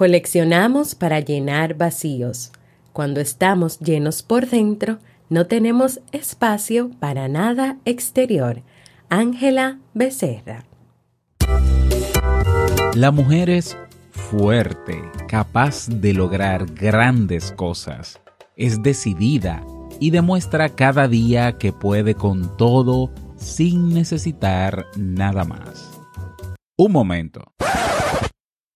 Coleccionamos para llenar vacíos. Cuando estamos llenos por dentro, no tenemos espacio para nada exterior. Ángela Becerra. La mujer es fuerte, capaz de lograr grandes cosas. Es decidida y demuestra cada día que puede con todo sin necesitar nada más. Un momento.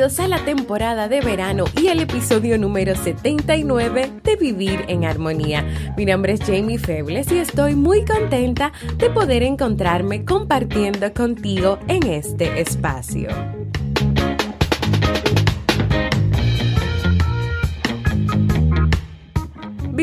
Bienvenidos a la temporada de verano y el episodio número 79 de Vivir en Armonía. Mi nombre es Jamie Febles y estoy muy contenta de poder encontrarme compartiendo contigo en este espacio.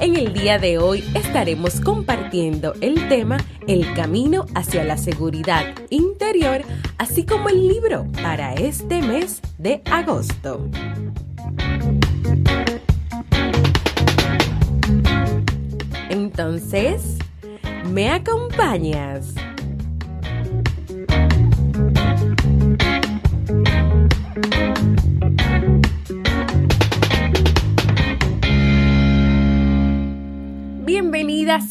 En el día de hoy estaremos compartiendo el tema El camino hacia la seguridad interior, así como el libro para este mes de agosto. Entonces, ¿me acompañas?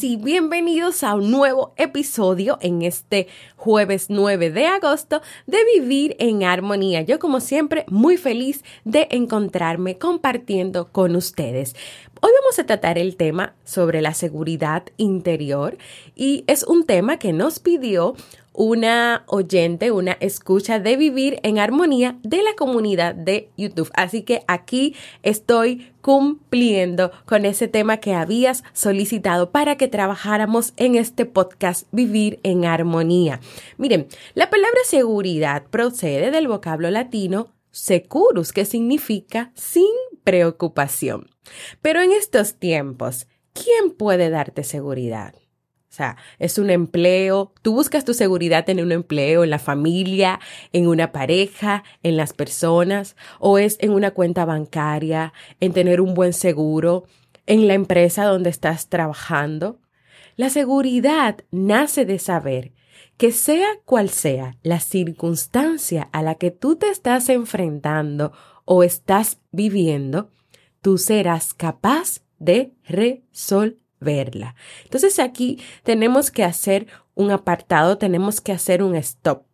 Y bienvenidos a un nuevo episodio en este jueves 9 de agosto de Vivir en Armonía. Yo como siempre muy feliz de encontrarme compartiendo con ustedes. Hoy vamos a tratar el tema sobre la seguridad interior y es un tema que nos pidió una oyente, una escucha de vivir en armonía de la comunidad de YouTube. Así que aquí estoy cumpliendo con ese tema que habías solicitado para que trabajáramos en este podcast Vivir en Armonía. Miren, la palabra seguridad procede del vocablo latino securus, que significa sin preocupación. Pero en estos tiempos, ¿quién puede darte seguridad? O sea, es un empleo, tú buscas tu seguridad en un empleo, en la familia, en una pareja, en las personas, o es en una cuenta bancaria, en tener un buen seguro, en la empresa donde estás trabajando. La seguridad nace de saber que sea cual sea la circunstancia a la que tú te estás enfrentando o estás viviendo, tú serás capaz de resolver verla. Entonces aquí tenemos que hacer un apartado, tenemos que hacer un stop.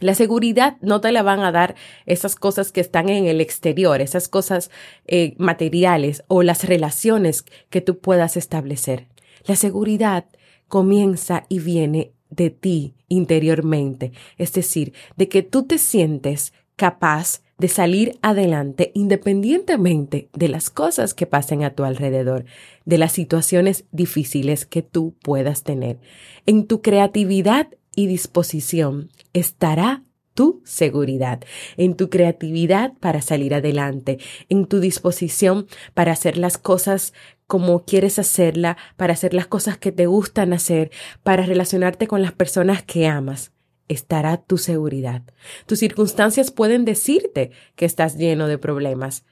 La seguridad no te la van a dar esas cosas que están en el exterior, esas cosas eh, materiales o las relaciones que tú puedas establecer. La seguridad comienza y viene de ti interiormente, es decir, de que tú te sientes capaz de salir adelante independientemente de las cosas que pasen a tu alrededor, de las situaciones difíciles que tú puedas tener. En tu creatividad y disposición estará tu seguridad, en tu creatividad para salir adelante, en tu disposición para hacer las cosas como quieres hacerla, para hacer las cosas que te gustan hacer, para relacionarte con las personas que amas estará tu seguridad. Tus circunstancias pueden decirte que estás lleno de problemas,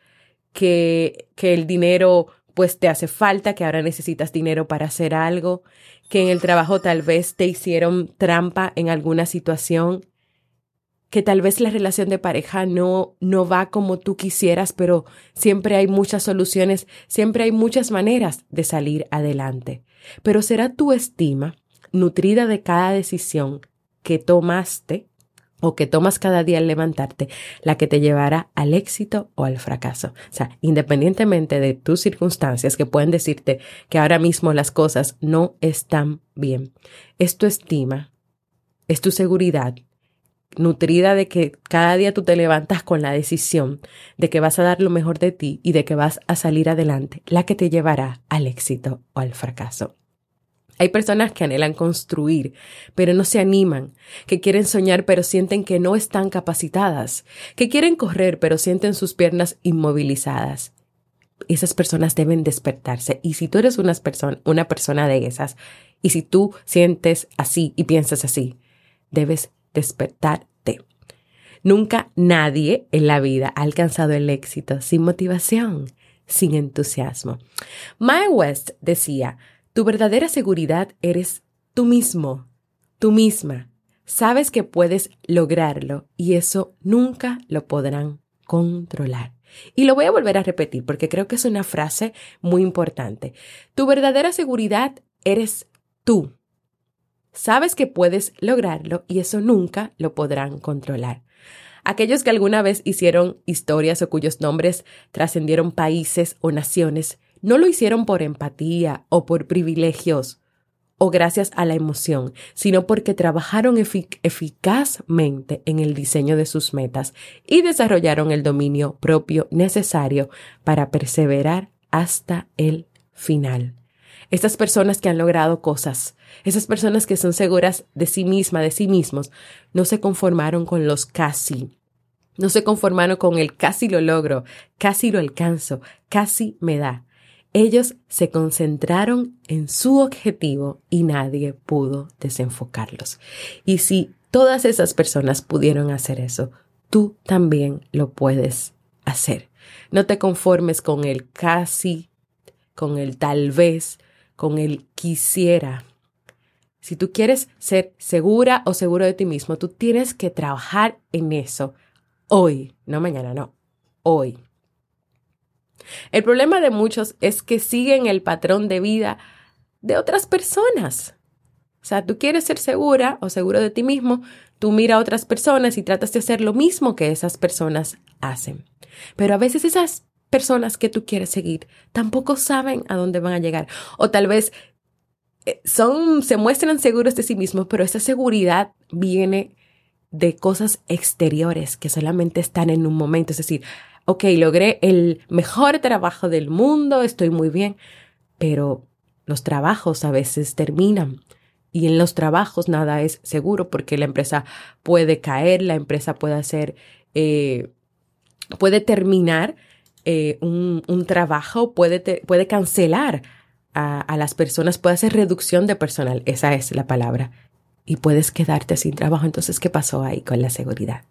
que, que el dinero pues te hace falta, que ahora necesitas dinero para hacer algo, que en el trabajo tal vez te hicieron trampa en alguna situación. que tal vez la relación de pareja no, no va como tú quisieras, pero siempre hay muchas soluciones, siempre hay muchas maneras de salir adelante. Pero será tu estima, nutrida de cada decisión que tomaste o que tomas cada día al levantarte, la que te llevará al éxito o al fracaso. O sea, independientemente de tus circunstancias que pueden decirte que ahora mismo las cosas no están bien, es tu estima, es tu seguridad, nutrida de que cada día tú te levantas con la decisión de que vas a dar lo mejor de ti y de que vas a salir adelante, la que te llevará al éxito o al fracaso. Hay personas que anhelan construir, pero no se animan, que quieren soñar, pero sienten que no están capacitadas, que quieren correr, pero sienten sus piernas inmovilizadas. Esas personas deben despertarse. Y si tú eres una persona, de esas, y si tú sientes así y piensas así, debes despertarte. Nunca nadie en la vida ha alcanzado el éxito sin motivación, sin entusiasmo. Mae West decía, tu verdadera seguridad eres tú mismo, tú misma. Sabes que puedes lograrlo y eso nunca lo podrán controlar. Y lo voy a volver a repetir porque creo que es una frase muy importante. Tu verdadera seguridad eres tú. Sabes que puedes lograrlo y eso nunca lo podrán controlar. Aquellos que alguna vez hicieron historias o cuyos nombres trascendieron países o naciones, no lo hicieron por empatía o por privilegios o gracias a la emoción, sino porque trabajaron eficazmente en el diseño de sus metas y desarrollaron el dominio propio necesario para perseverar hasta el final. Estas personas que han logrado cosas, esas personas que son seguras de sí mismas, de sí mismos, no se conformaron con los casi. No se conformaron con el casi lo logro, casi lo alcanzo, casi me da. Ellos se concentraron en su objetivo y nadie pudo desenfocarlos. Y si todas esas personas pudieron hacer eso, tú también lo puedes hacer. No te conformes con el casi, con el tal vez, con el quisiera. Si tú quieres ser segura o seguro de ti mismo, tú tienes que trabajar en eso hoy, no mañana, no, hoy. El problema de muchos es que siguen el patrón de vida de otras personas. O sea, tú quieres ser segura o seguro de ti mismo, tú mira a otras personas y tratas de hacer lo mismo que esas personas hacen. Pero a veces esas personas que tú quieres seguir tampoco saben a dónde van a llegar. O tal vez eh, son, se muestran seguros de sí mismos, pero esa seguridad viene de cosas exteriores que solamente están en un momento. Es decir, ok, logré el mejor trabajo del mundo, estoy muy bien, pero los trabajos a veces terminan. Y en los trabajos nada es seguro porque la empresa puede caer, la empresa puede hacer, eh, puede terminar eh, un, trabajo puede, cancelar a, a, las personas, puede hacer reducción de personal, esa es la palabra, y puedes quedarte sin trabajo. Entonces, ¿qué pasó ahí con la seguridad?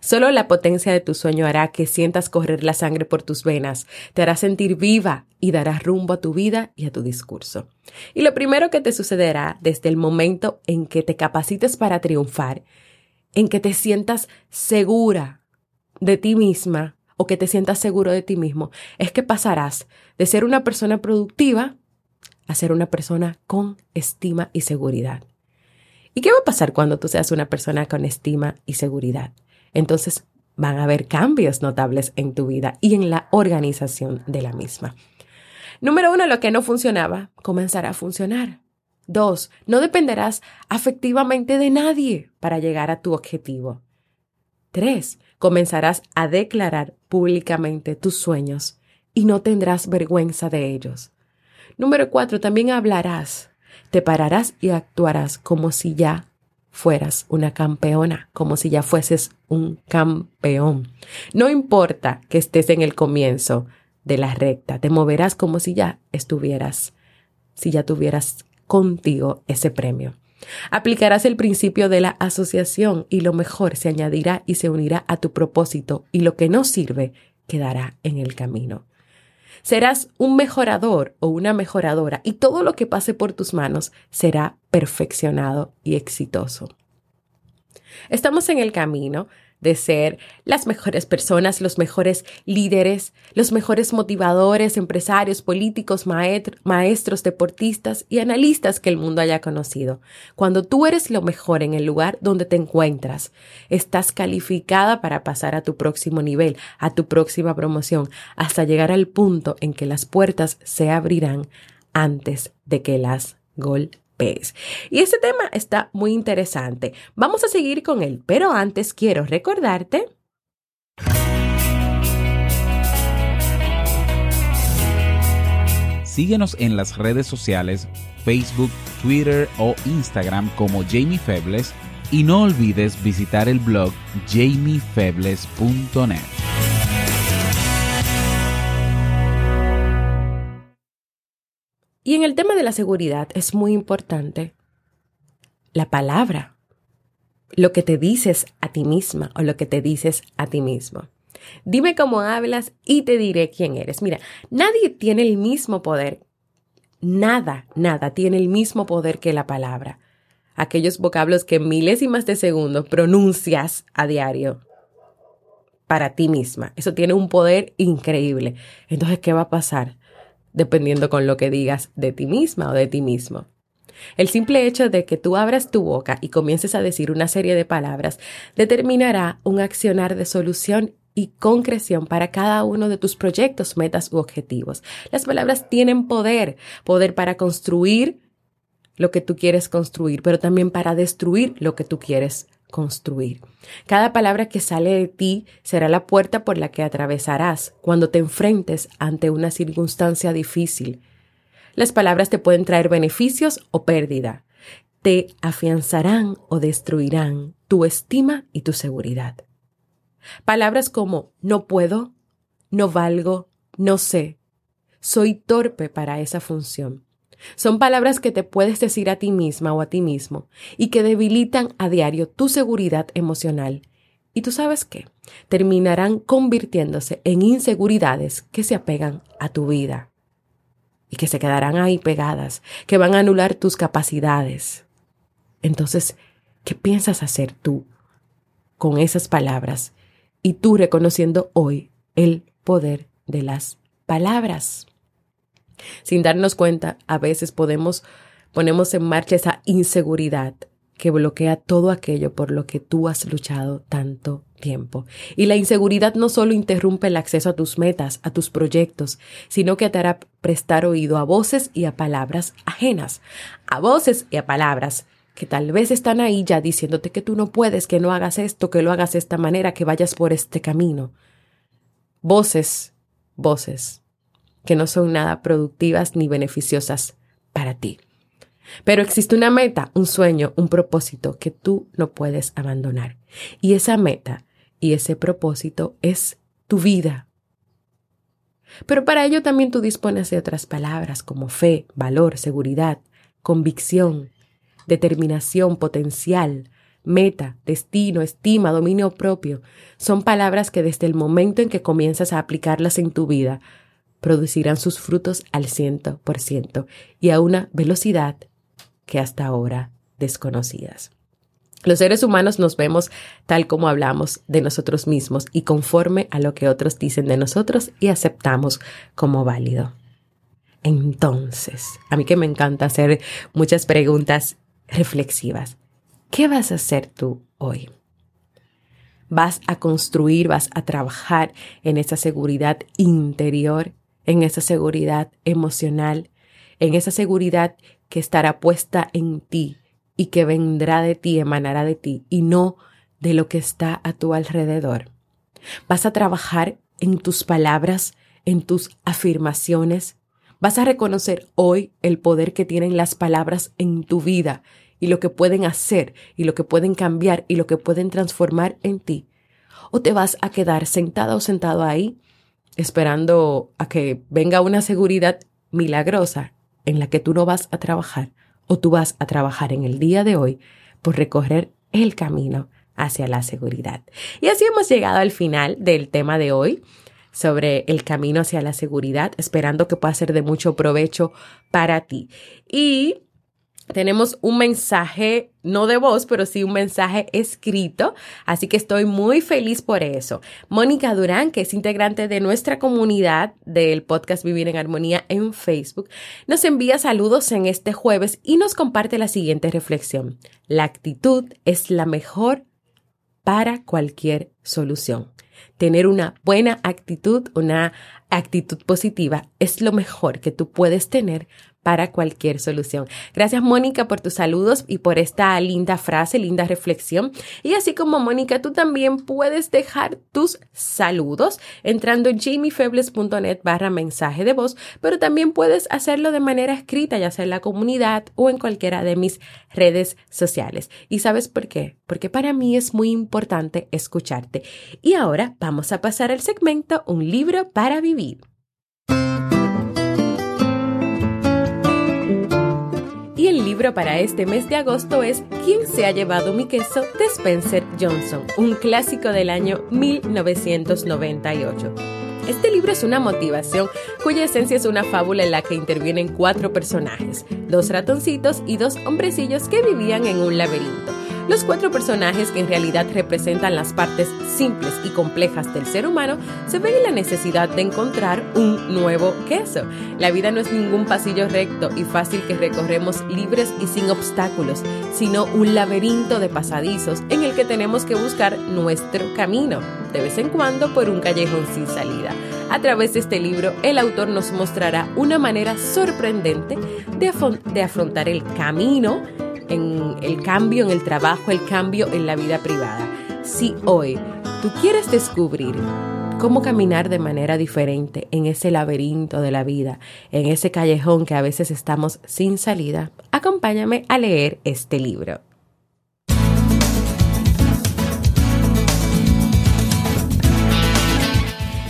Solo la potencia de tu sueño hará que sientas correr la sangre por tus venas, te hará sentir viva y darás rumbo a tu vida y a tu discurso. Y lo primero que te sucederá desde el momento en que te capacites para triunfar, en que te sientas segura de ti misma, o que te sientas seguro de ti mismo, es que pasarás de ser una persona productiva a ser una persona con estima y seguridad. ¿Y qué va a pasar cuando tú seas una persona con estima y seguridad? Entonces van a haber cambios notables en tu vida y en la organización de la misma. Número uno, lo que no funcionaba comenzará a funcionar. Dos, no dependerás afectivamente de nadie para llegar a tu objetivo. Tres, comenzarás a declarar públicamente tus sueños y no tendrás vergüenza de ellos. Número cuatro, también hablarás, te pararás y actuarás como si ya fueras una campeona, como si ya fueses un campeón. No importa que estés en el comienzo de la recta, te moverás como si ya estuvieras, si ya tuvieras contigo ese premio. Aplicarás el principio de la asociación y lo mejor se añadirá y se unirá a tu propósito y lo que no sirve quedará en el camino. Serás un mejorador o una mejoradora y todo lo que pase por tus manos será perfeccionado y exitoso. Estamos en el camino de ser las mejores personas, los mejores líderes, los mejores motivadores, empresarios, políticos, maestros, deportistas y analistas que el mundo haya conocido. Cuando tú eres lo mejor en el lugar donde te encuentras, estás calificada para pasar a tu próximo nivel, a tu próxima promoción, hasta llegar al punto en que las puertas se abrirán antes de que las golpeen. Y este tema está muy interesante. Vamos a seguir con él, pero antes quiero recordarte Síguenos en las redes sociales, Facebook, Twitter o Instagram como Jamie Febles y no olvides visitar el blog jamiefebles.net. Y en el tema de la seguridad es muy importante la palabra, lo que te dices a ti misma o lo que te dices a ti mismo. Dime cómo hablas y te diré quién eres. Mira, nadie tiene el mismo poder. Nada, nada tiene el mismo poder que la palabra. Aquellos vocablos que milésimas de segundo pronuncias a diario para ti misma. Eso tiene un poder increíble. Entonces, ¿qué va a pasar? Dependiendo con lo que digas de ti misma o de ti mismo. El simple hecho de que tú abras tu boca y comiences a decir una serie de palabras determinará un accionar de solución y concreción para cada uno de tus proyectos, metas u objetivos. Las palabras tienen poder, poder para construir lo que tú quieres construir, pero también para destruir lo que tú quieres construir. Cada palabra que sale de ti será la puerta por la que atravesarás cuando te enfrentes ante una circunstancia difícil. Las palabras te pueden traer beneficios o pérdida. Te afianzarán o destruirán tu estima y tu seguridad. Palabras como no puedo, no valgo, no sé, soy torpe para esa función son palabras que te puedes decir a ti misma o a ti mismo y que debilitan a diario tu seguridad emocional. Y tú sabes qué, terminarán convirtiéndose en inseguridades que se apegan a tu vida y que se quedarán ahí pegadas, que van a anular tus capacidades. Entonces, ¿qué piensas hacer tú con esas palabras y tú reconociendo hoy el poder de las palabras? Sin darnos cuenta, a veces podemos ponemos en marcha esa inseguridad que bloquea todo aquello por lo que tú has luchado tanto tiempo. Y la inseguridad no solo interrumpe el acceso a tus metas, a tus proyectos, sino que te hará prestar oído a voces y a palabras ajenas, a voces y a palabras que tal vez están ahí ya diciéndote que tú no puedes, que no hagas esto, que lo hagas de esta manera, que vayas por este camino. Voces, voces que no son nada productivas ni beneficiosas para ti. Pero existe una meta, un sueño, un propósito que tú no puedes abandonar. Y esa meta y ese propósito es tu vida. Pero para ello también tú dispones de otras palabras como fe, valor, seguridad, convicción, determinación, potencial, meta, destino, estima, dominio propio. Son palabras que desde el momento en que comienzas a aplicarlas en tu vida, producirán sus frutos al ciento por ciento y a una velocidad que hasta ahora desconocidas. Los seres humanos nos vemos tal como hablamos de nosotros mismos y conforme a lo que otros dicen de nosotros y aceptamos como válido. Entonces, a mí que me encanta hacer muchas preguntas reflexivas. ¿Qué vas a hacer tú hoy? ¿Vas a construir, vas a trabajar en esa seguridad interior en esa seguridad emocional, en esa seguridad que estará puesta en ti y que vendrá de ti, emanará de ti y no de lo que está a tu alrededor. Vas a trabajar en tus palabras, en tus afirmaciones. Vas a reconocer hoy el poder que tienen las palabras en tu vida y lo que pueden hacer y lo que pueden cambiar y lo que pueden transformar en ti. O te vas a quedar sentada o sentado ahí esperando a que venga una seguridad milagrosa en la que tú no vas a trabajar o tú vas a trabajar en el día de hoy por recorrer el camino hacia la seguridad. Y así hemos llegado al final del tema de hoy sobre el camino hacia la seguridad, esperando que pueda ser de mucho provecho para ti. Y tenemos un mensaje, no de voz, pero sí un mensaje escrito, así que estoy muy feliz por eso. Mónica Durán, que es integrante de nuestra comunidad del podcast Vivir en Armonía en Facebook, nos envía saludos en este jueves y nos comparte la siguiente reflexión. La actitud es la mejor para cualquier solución. Tener una buena actitud, una actitud positiva, es lo mejor que tú puedes tener para cualquier solución. Gracias Mónica por tus saludos y por esta linda frase, linda reflexión. Y así como Mónica, tú también puedes dejar tus saludos entrando en jamiefebles.net barra mensaje de voz, pero también puedes hacerlo de manera escrita, ya sea en la comunidad o en cualquiera de mis redes sociales. ¿Y sabes por qué? Porque para mí es muy importante escucharte. Y ahora vamos a pasar al segmento Un libro para vivir. Y el libro para este mes de agosto es ¿Quién se ha llevado mi queso? de Spencer Johnson, un clásico del año 1998. Este libro es una motivación cuya esencia es una fábula en la que intervienen cuatro personajes, dos ratoncitos y dos hombrecillos que vivían en un laberinto. Los cuatro personajes que en realidad representan las partes simples y complejas del ser humano se ven en la necesidad de encontrar un nuevo queso. La vida no es ningún pasillo recto y fácil que recorremos libres y sin obstáculos, sino un laberinto de pasadizos en el que tenemos que buscar nuestro camino, de vez en cuando por un callejón sin salida. A través de este libro, el autor nos mostrará una manera sorprendente de, afrontar el camino en el cambio en el trabajo, el cambio en la vida privada. Si hoy tú quieres descubrir cómo caminar de manera diferente en ese laberinto de la vida, en ese callejón que a veces estamos sin salida, acompáñame a leer este libro.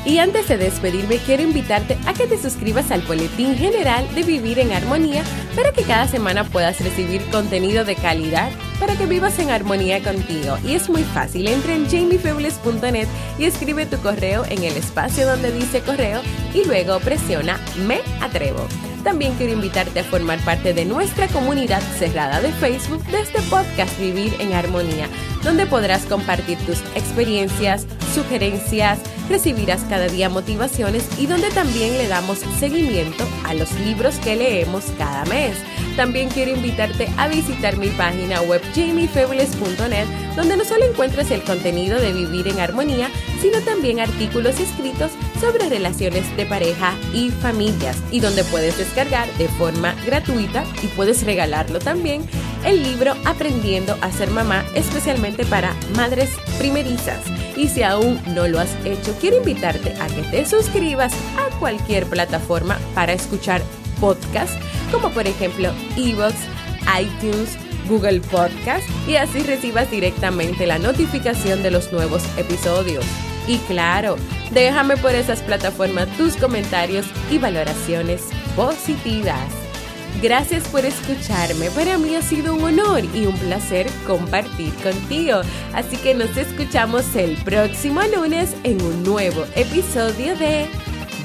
Y antes de despedirme, quiero invitarte a que te suscribas al Boletín General de Vivir en Armonía para que cada semana puedas recibir contenido de calidad para que vivas en armonía contigo. Y es muy fácil, entra en jamiefebles.net y escribe tu correo en el espacio donde dice correo y luego presiona Me Atrevo. También quiero invitarte a formar parte de nuestra comunidad cerrada de Facebook de este podcast Vivir en Armonía, donde podrás compartir tus experiencias, sugerencias, recibirás cada día motivaciones y donde también le damos seguimiento a los libros que leemos cada mes. También quiero invitarte a visitar mi página web jamiefebles.net, donde no solo encuentras el contenido de Vivir en Armonía, sino también artículos escritos sobre relaciones de pareja y familias, y donde puedes descargar de forma gratuita y puedes regalarlo también el libro Aprendiendo a ser mamá, especialmente para madres primerizas. Y si aún no lo has hecho, quiero invitarte a que te suscribas a cualquier plataforma para escuchar podcasts, como por ejemplo Evox, iTunes, Google Podcast, y así recibas directamente la notificación de los nuevos episodios. Y claro, déjame por esas plataformas tus comentarios y valoraciones positivas. Gracias por escucharme. Para mí ha sido un honor y un placer compartir contigo. Así que nos escuchamos el próximo lunes en un nuevo episodio de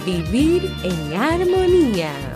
Vivir en Armonía.